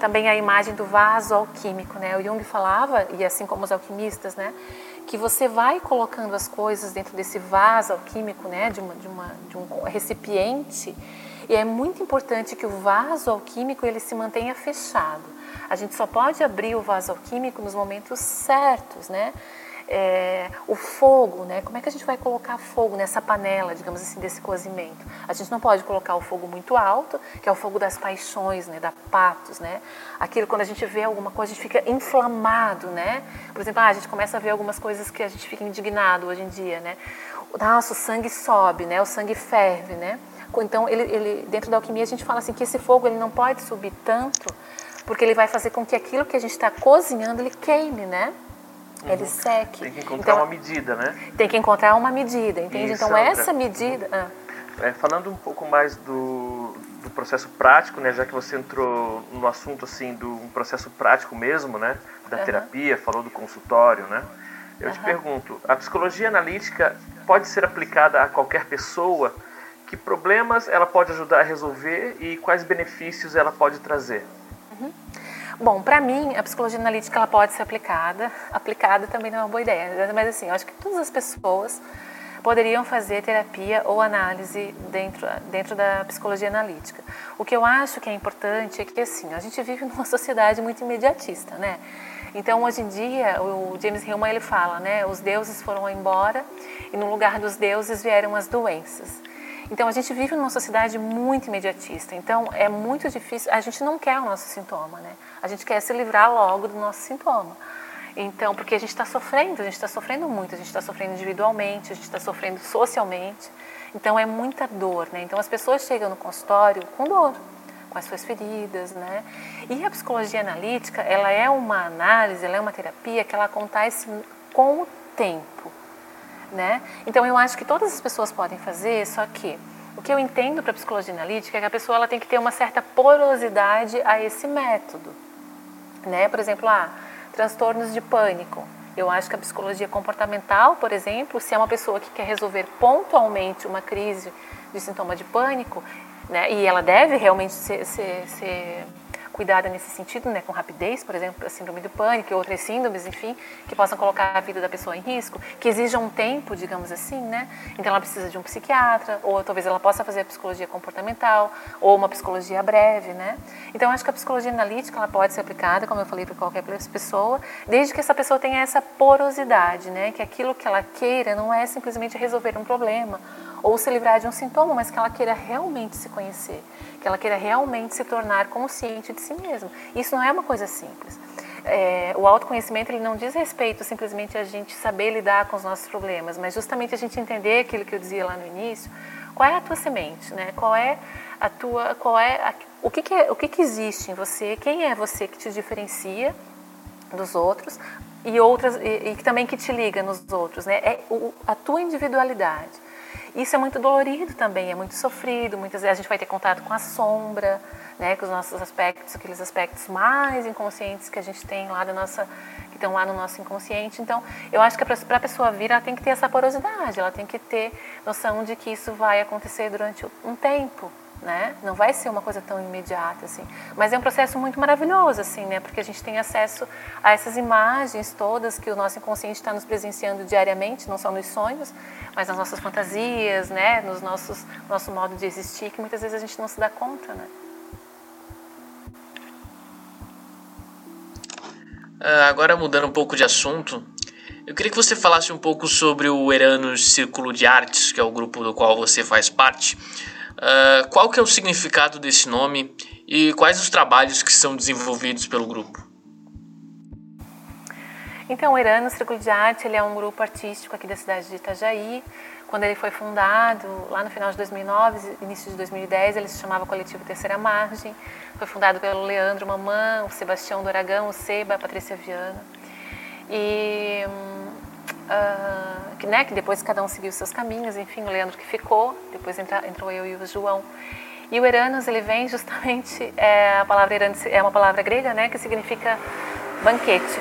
também a imagem do vaso alquímico, né? O Jung falava, e assim como os alquimistas, né? Que você vai colocando as coisas dentro desse vaso alquímico, né? De, uma, de, uma, de um recipiente. E é muito importante que o vaso alquímico ele se mantenha fechado. A gente só pode abrir o vaso alquímico nos momentos certos, né? É, o fogo, né? Como é que a gente vai colocar fogo nessa panela, digamos assim, desse cozimento? A gente não pode colocar o fogo muito alto, que é o fogo das paixões, né? Da patos, né? Aquilo quando a gente vê alguma coisa, a gente fica inflamado, né? Por exemplo, ah, a gente começa a ver algumas coisas que a gente fica indignado hoje em dia, né? Nossa, o sangue sobe, né? O sangue ferve, né? Então, ele, ele, dentro da alquimia, a gente fala assim que esse fogo ele não pode subir tanto porque ele vai fazer com que aquilo que a gente está cozinhando ele queime, né? Uhum. Ele seque. Tem que encontrar então, uma medida, né? Tem que encontrar uma medida, entende? Isso, então essa medida. Ah. É, falando um pouco mais do, do processo prático, né? Já que você entrou no assunto assim do um processo prático mesmo, né? Da uhum. terapia, falou do consultório, né? Eu uhum. te pergunto, a psicologia analítica pode ser aplicada a qualquer pessoa? Que problemas ela pode ajudar a resolver e quais benefícios ela pode trazer? Uhum. Bom, para mim, a psicologia analítica ela pode ser aplicada. Aplicada também não é uma boa ideia, mas assim, eu acho que todas as pessoas poderiam fazer terapia ou análise dentro, dentro da psicologia analítica. O que eu acho que é importante é que assim, a gente vive numa sociedade muito imediatista, né? Então, hoje em dia, o James Hillman ele fala, né, os deuses foram embora e no lugar dos deuses vieram as doenças. Então, a gente vive numa sociedade muito imediatista. Então, é muito difícil. A gente não quer o nosso sintoma, né? A gente quer se livrar logo do nosso sintoma. Então, porque a gente está sofrendo, a gente está sofrendo muito, a gente está sofrendo individualmente, a gente está sofrendo socialmente. Então, é muita dor, né? Então, as pessoas chegam no consultório com dor, com as suas feridas, né? E a psicologia analítica, ela é uma análise, ela é uma terapia que ela acontece com o tempo, né? Então, eu acho que todas as pessoas podem fazer, só que o que eu entendo para a psicologia analítica é que a pessoa ela tem que ter uma certa porosidade a esse método, né? Por exemplo, ah, transtornos de pânico. Eu acho que a psicologia comportamental, por exemplo, se é uma pessoa que quer resolver pontualmente uma crise de sintoma de pânico, né, e ela deve realmente ser, ser, ser cuidada nesse sentido, né, com rapidez, por exemplo, a síndrome do pânico e outras síndromes, enfim, que possam colocar a vida da pessoa em risco, que exijam um tempo, digamos assim, né? Então ela precisa de um psiquiatra, ou talvez ela possa fazer a psicologia comportamental, ou uma psicologia breve, né? Então acho que a psicologia analítica ela pode ser aplicada, como eu falei, para qualquer pessoa, desde que essa pessoa tenha essa porosidade, né? Que aquilo que ela queira não é simplesmente resolver um problema ou se livrar de um sintoma, mas que ela queira realmente se conhecer, que ela queira realmente se tornar consciente de si mesma. Isso não é uma coisa simples. É, o autoconhecimento ele não diz respeito simplesmente a gente saber lidar com os nossos problemas, mas justamente a gente entender aquilo que eu dizia lá no início. Qual é a tua semente, né? Qual é a tua, qual é a, o que, que é, o que, que existe em você? Quem é você que te diferencia dos outros e outras e, e também que te liga nos outros, né? É o, a tua individualidade. Isso é muito dolorido também, é muito sofrido. Muitas vezes a gente vai ter contato com a sombra, né, com os nossos aspectos, aqueles aspectos mais inconscientes que a gente tem lá da nossa, que estão lá no nosso inconsciente. Então, eu acho que para a pessoa vir, ela tem que ter essa porosidade, ela tem que ter noção de que isso vai acontecer durante um tempo, né? Não vai ser uma coisa tão imediata assim, mas é um processo muito maravilhoso assim, né? Porque a gente tem acesso a essas imagens todas que o nosso inconsciente está nos presenciando diariamente, não só nos sonhos, mas nas nossas fantasias, né? Nos nossos nosso modo de existir que muitas vezes a gente não se dá conta, né? Uh, agora mudando um pouco de assunto, eu queria que você falasse um pouco sobre o Eranos Círculo de Artes, que é o grupo do qual você faz parte. Uh, qual que é o significado desse nome e quais os trabalhos que são desenvolvidos pelo grupo? Então, o Erano Círculo de Arte ele é um grupo artístico aqui da cidade de Itajaí. Quando ele foi fundado, lá no final de 2009, início de 2010, ele se chamava Coletivo Terceira Margem. Foi fundado pelo Leandro Mamã, o Sebastião do Aragão, o Seba, a Patrícia Viana. E uh, que, né, que depois cada um seguiu seus caminhos, enfim, o Leandro que ficou, depois entra, entrou eu e o João. E o Eranos, ele vem justamente, é, a palavra Eranos é uma palavra grega, né, que significa banquete.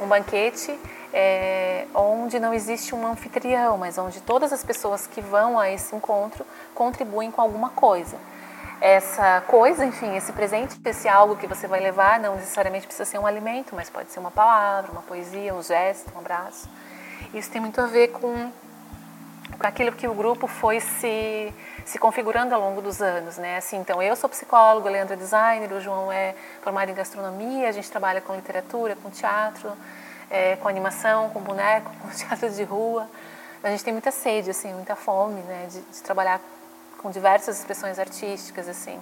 Um banquete é, onde não existe um anfitrião, mas onde todas as pessoas que vão a esse encontro contribuem com alguma coisa. Essa coisa, enfim, esse presente, esse algo que você vai levar, não necessariamente precisa ser um alimento, mas pode ser uma palavra, uma poesia, um gesto, um abraço. Isso tem muito a ver com, com aquilo que o grupo foi se, se configurando ao longo dos anos, né? Assim, então, eu sou psicólogo, o Leandro é designer, o João é formado em gastronomia, a gente trabalha com literatura, com teatro, é, com animação, com boneco, com teatro de rua. A gente tem muita sede, assim, muita fome, né, de, de trabalhar com diversas expressões artísticas, assim.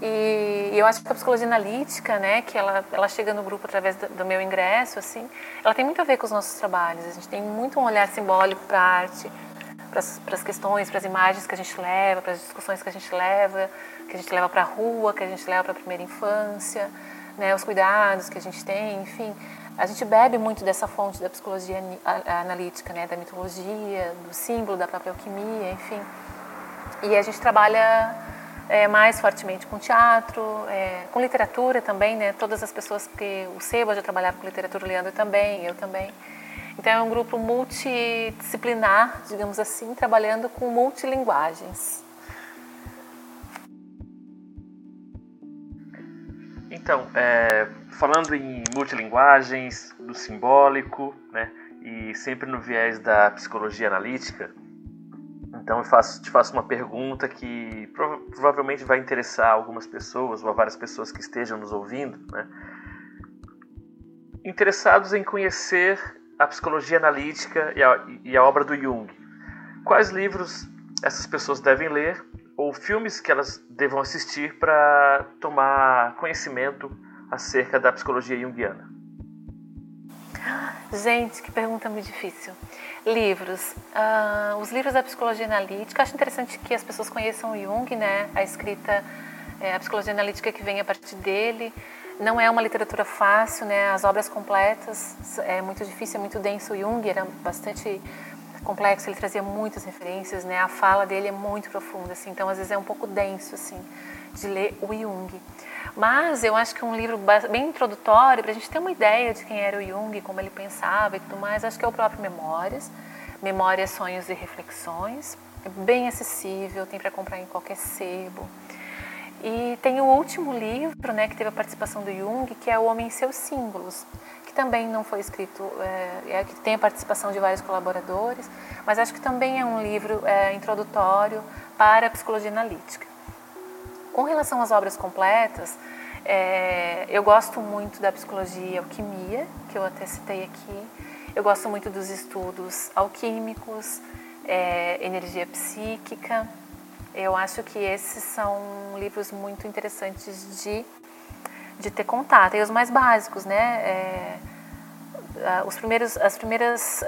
E eu acho que a psicologia analítica, né, que ela, ela chega no grupo através do, do, meu ingresso, assim, ela tem muito a ver com os nossos trabalhos. A gente tem muito um olhar simbólico para a arte, para as questões, para as imagens que a gente leva, para as discussões que a gente leva, que a gente leva para a rua, que a gente leva para a primeira infância, né, os cuidados que a gente tem, enfim. A gente bebe muito dessa fonte da psicologia analítica, né, da mitologia, do símbolo, da própria alquimia, enfim. E a gente trabalha é, mais fortemente com teatro, é, com literatura também, né? Todas as pessoas que o Seba já trabalhava com literatura, o Leandro também, eu também. Então é um grupo multidisciplinar, digamos assim, trabalhando com multilinguagens. Então, é, falando em multilinguagens, do simbólico, né, e sempre no viés da psicologia analítica, então eu faço, te faço uma pergunta que prova provavelmente vai interessar algumas pessoas ou a várias pessoas que estejam nos ouvindo, né? Interessados em conhecer a psicologia analítica e a, e a obra do Jung, quais livros essas pessoas devem ler ou filmes que elas devam assistir para tomar conhecimento acerca da psicologia junguiana? Gente, que pergunta muito difícil. Livros. Uh, os livros da psicologia analítica. Acho interessante que as pessoas conheçam Jung, né? A escrita, é, a psicologia analítica que vem a partir dele. Não é uma literatura fácil, né? As obras completas é muito difícil, é muito denso. Jung era bastante complexo, ele trazia muitas referências, né? A fala dele é muito profunda, assim. Então, às vezes é um pouco denso, assim, de ler o Jung. Mas eu acho que um livro bem introdutório, para a gente ter uma ideia de quem era o Jung, como ele pensava e tudo mais, acho que é o próprio Memórias. Memórias, Sonhos e Reflexões. É bem acessível, tem para comprar em qualquer sebo. E tem o último livro, né, que teve a participação do Jung, que é O Homem e Seus Símbolos, que também não foi escrito, é, é, que tem a participação de vários colaboradores, mas acho que também é um livro é, introdutório para a psicologia analítica. Com relação às obras completas, é, eu gosto muito da psicologia alquimia, que eu até citei aqui. Eu gosto muito dos estudos alquímicos, é, energia psíquica. Eu acho que esses são livros muito interessantes de, de ter contato. E os mais básicos, né? É, os primeiros, as primeiras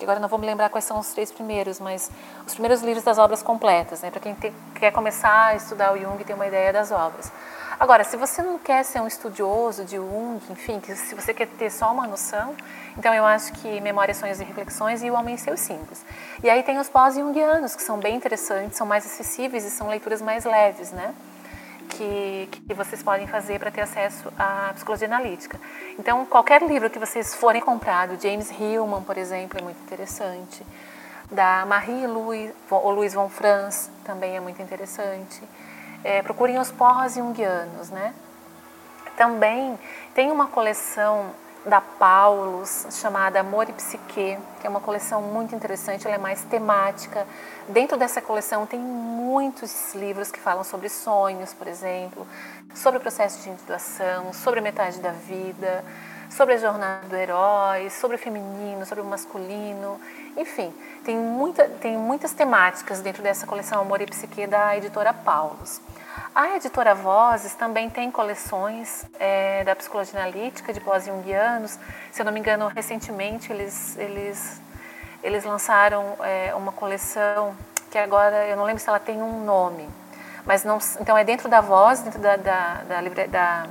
ah, agora não vou me lembrar quais são os três primeiros, mas os primeiros livros das obras completas, né, para quem te, quer começar a estudar o Jung e ter uma ideia das obras. Agora, se você não quer ser um estudioso de Jung, enfim, que se você quer ter só uma noção, então eu acho que Memórias, Sonhos e Reflexões e O Homem e Seus Símbolos. E aí tem os pós-jungianos, que são bem interessantes, são mais acessíveis e são leituras mais leves, né? Que, que vocês podem fazer para ter acesso à psicologia analítica. Então, qualquer livro que vocês forem comprar, do James Hillman, por exemplo, é muito interessante. Da Marie-Louise ou Louise von Franz também é muito interessante. É, procurem os pós-jungianos, né? Também tem uma coleção da Paulus, chamada Amor e Psique, que é uma coleção muito interessante, ela é mais temática. Dentro dessa coleção tem muitos livros que falam sobre sonhos, por exemplo, sobre o processo de individuação, sobre a metade da vida, sobre a jornada do herói, sobre o feminino, sobre o masculino, enfim, tem, muita, tem muitas temáticas dentro dessa coleção Amor e Psique da editora Paulus. A editora Vozes também tem coleções é, da psicologia analítica de pós-jungianos. Se eu não me engano, recentemente eles, eles, eles lançaram é, uma coleção que agora eu não lembro se ela tem um nome, mas não, então é dentro da Voz, dentro da, da, da, da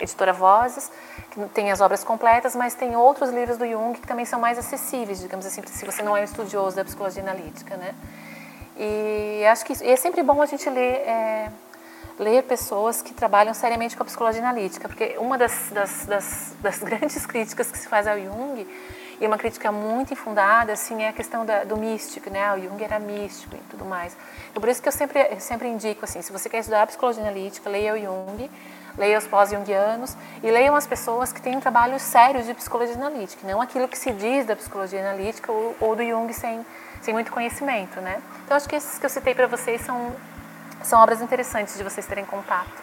editora Vozes, que tem as obras completas, mas tem outros livros do Jung que também são mais acessíveis, digamos assim, se você não é um estudioso da psicologia analítica, né? E acho que é sempre bom a gente ler é, ler pessoas que trabalham seriamente com a psicologia analítica, porque uma das, das, das, das grandes críticas que se faz ao Jung, e uma crítica muito infundada, assim, é a questão da, do místico, né? O Jung era místico e tudo mais. Então, por isso que eu sempre, eu sempre indico, assim, se você quer estudar psicologia analítica, leia o Jung, leia os pós-jungianos e leiam as pessoas que têm um trabalho sério de psicologia analítica, não aquilo que se diz da psicologia analítica ou, ou do Jung sem, sem muito conhecimento, né? Então, acho que esses que eu citei para vocês são são obras interessantes de vocês terem contato.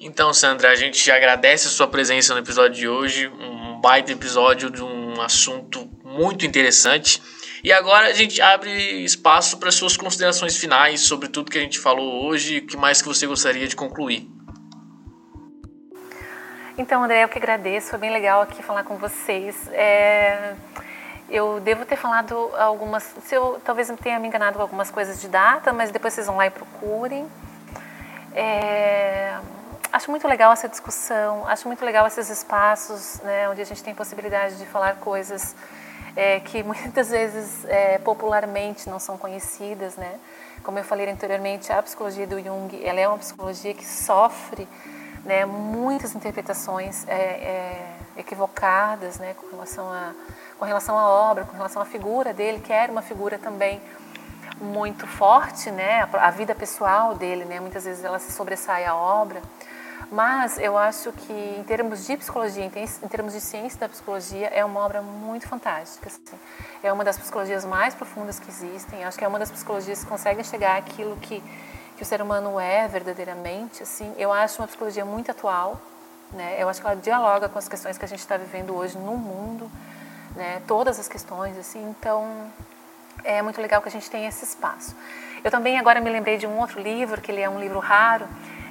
Então, Sandra, a gente agradece a sua presença no episódio de hoje, um baita episódio de um assunto muito interessante. E agora a gente abre espaço para suas considerações finais sobre tudo que a gente falou hoje e o que mais que você gostaria de concluir. Então, André, eu que agradeço, foi bem legal aqui falar com vocês. É... Eu devo ter falado algumas, se eu talvez tenha me enganado com algumas coisas de data, mas depois vocês vão lá e procurem. É, acho muito legal essa discussão, acho muito legal esses espaços né, onde a gente tem possibilidade de falar coisas é, que muitas vezes é, popularmente não são conhecidas, né? Como eu falei anteriormente, a psicologia do Jung, ela é uma psicologia que sofre né, muitas interpretações é, é, equivocadas, né, com relação a com relação à obra, com relação à figura dele, que era uma figura também muito forte, né, a, a vida pessoal dele, né, muitas vezes ela se sobressai à obra. Mas eu acho que, em termos de psicologia, em termos de ciência da psicologia, é uma obra muito fantástica. Assim. É uma das psicologias mais profundas que existem. Acho que é uma das psicologias que conseguem chegar àquilo que, que o ser humano é verdadeiramente. Assim. Eu acho uma psicologia muito atual. Né? Eu acho que ela dialoga com as questões que a gente está vivendo hoje no mundo. Né? Todas as questões. assim. Então, é muito legal que a gente tenha esse espaço. Eu também agora me lembrei de um outro livro, que ele é um livro raro,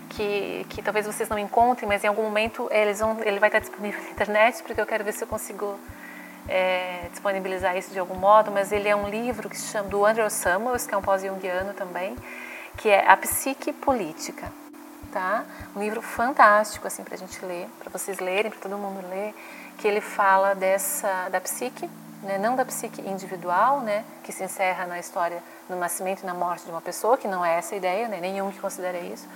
que, que talvez vocês não encontrem, mas em algum momento eles vão, ele vai estar disponível na internet, porque eu quero ver se eu consigo é, disponibilizar isso de algum modo. Mas ele é um livro que se chama do Andrew Samuels, que é um pós-junguiano também, que é A Psique Política. Um livro fantástico assim para a gente ler, para vocês lerem, para todo mundo ler, que ele fala dessa da psique, né? não da psique individual, né? que se encerra na história no nascimento e na morte de uma pessoa, que não é essa a ideia, né? nenhum que considera isso,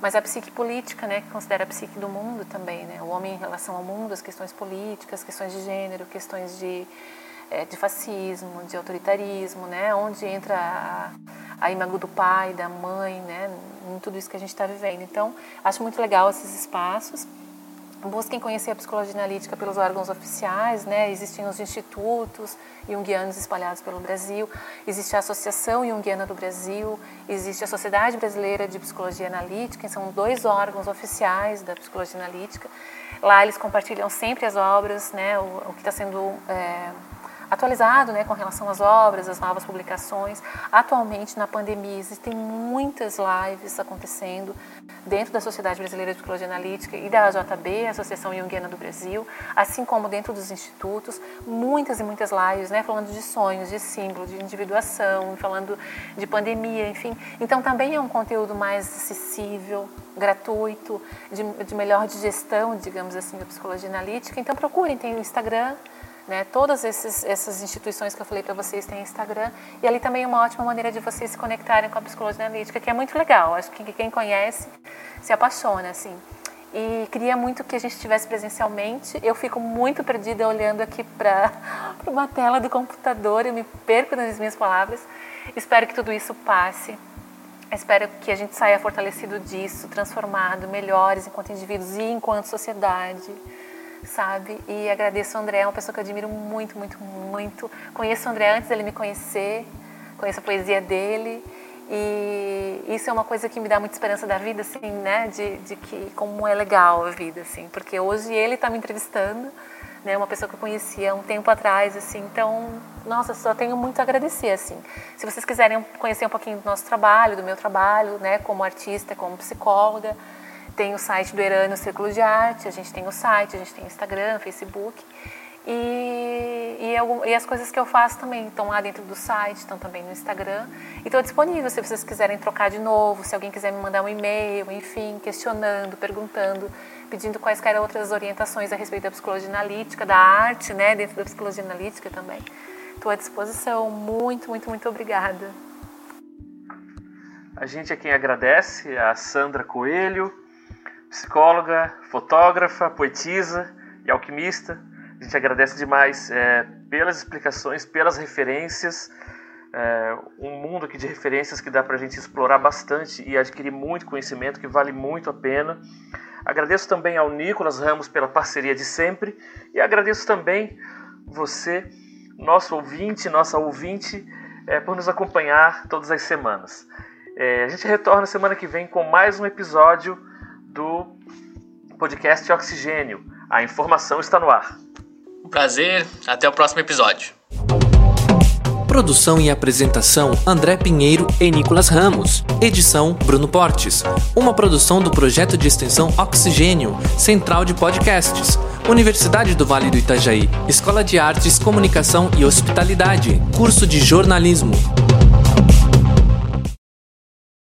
mas a psique política, né, que considera a psique do mundo também, né, o homem em relação ao mundo, as questões políticas, questões de gênero, questões de, é, de fascismo, de autoritarismo, né, onde entra a, a do pai, da mãe, né, em tudo isso que a gente está vivendo. Então, acho muito legal esses espaços busquem conhecer a psicologia analítica pelos órgãos oficiais, né? Existem os institutos junguianos espalhados pelo Brasil, existe a Associação Junguiana do Brasil, existe a Sociedade Brasileira de Psicologia Analítica, são dois órgãos oficiais da psicologia analítica. Lá eles compartilham sempre as obras, né? O, o que está sendo é, atualizado né, com relação às obras, às novas publicações. Atualmente, na pandemia, existem muitas lives acontecendo dentro da Sociedade Brasileira de Psicologia Analítica e da AJB, Associação Junguiana do Brasil, assim como dentro dos institutos, muitas e muitas lives, né, falando de sonhos, de símbolos, de individuação, falando de pandemia, enfim. Então, também é um conteúdo mais acessível, gratuito, de, de melhor digestão, digamos assim, da psicologia analítica. Então, procurem, tem o Instagram, né? Todas esses, essas instituições que eu falei para vocês têm Instagram e ali também é uma ótima maneira de vocês se conectarem com a psicologia analítica, que é muito legal. Acho que quem conhece se apaixona, assim. E queria muito que a gente estivesse presencialmente. Eu fico muito perdida olhando aqui para uma tela do computador, eu me perco nas minhas palavras. Espero que tudo isso passe. Espero que a gente saia fortalecido disso, transformado, melhores enquanto indivíduos e enquanto sociedade sabe? E agradeço o André, é uma pessoa que eu admiro muito, muito, muito. Conheço o André antes dele me conhecer, conheço a poesia dele. E isso é uma coisa que me dá muita esperança da vida, assim, né? De, de que como é legal a vida, assim. Porque hoje ele está me entrevistando, né? Uma pessoa que eu conhecia um tempo atrás, assim. Então, nossa, só tenho muito a agradecer, assim. Se vocês quiserem conhecer um pouquinho do nosso trabalho, do meu trabalho, né? Como artista, como psicóloga, tem o site do Erânio Círculo de Arte, a gente tem o site, a gente tem Instagram, Facebook. E, e, algum, e, as coisas que eu faço também estão lá dentro do site, estão também no Instagram. E estou disponível se vocês quiserem trocar de novo, se alguém quiser me mandar um e-mail, enfim, questionando, perguntando, pedindo quaisquer outras orientações a respeito da psicologia analítica, da arte, né, dentro da psicologia analítica também. Estou à disposição. Muito, muito, muito obrigada. A gente é quem agradece, a Sandra Coelho, psicóloga, fotógrafa, poetisa e alquimista. A gente agradece demais é, pelas explicações, pelas referências. É, um mundo aqui de referências que dá para a gente explorar bastante e adquirir muito conhecimento, que vale muito a pena. Agradeço também ao Nicolas Ramos pela parceria de sempre e agradeço também você, nosso ouvinte, nossa ouvinte, é, por nos acompanhar todas as semanas. É, a gente retorna semana que vem com mais um episódio do podcast Oxigênio. A informação está no ar. Um prazer, até o próximo episódio. Produção e apresentação André Pinheiro e Nicolas Ramos. Edição Bruno Portes. Uma produção do projeto de extensão Oxigênio, Central de Podcasts. Universidade do Vale do Itajaí. Escola de Artes, Comunicação e Hospitalidade. Curso de Jornalismo.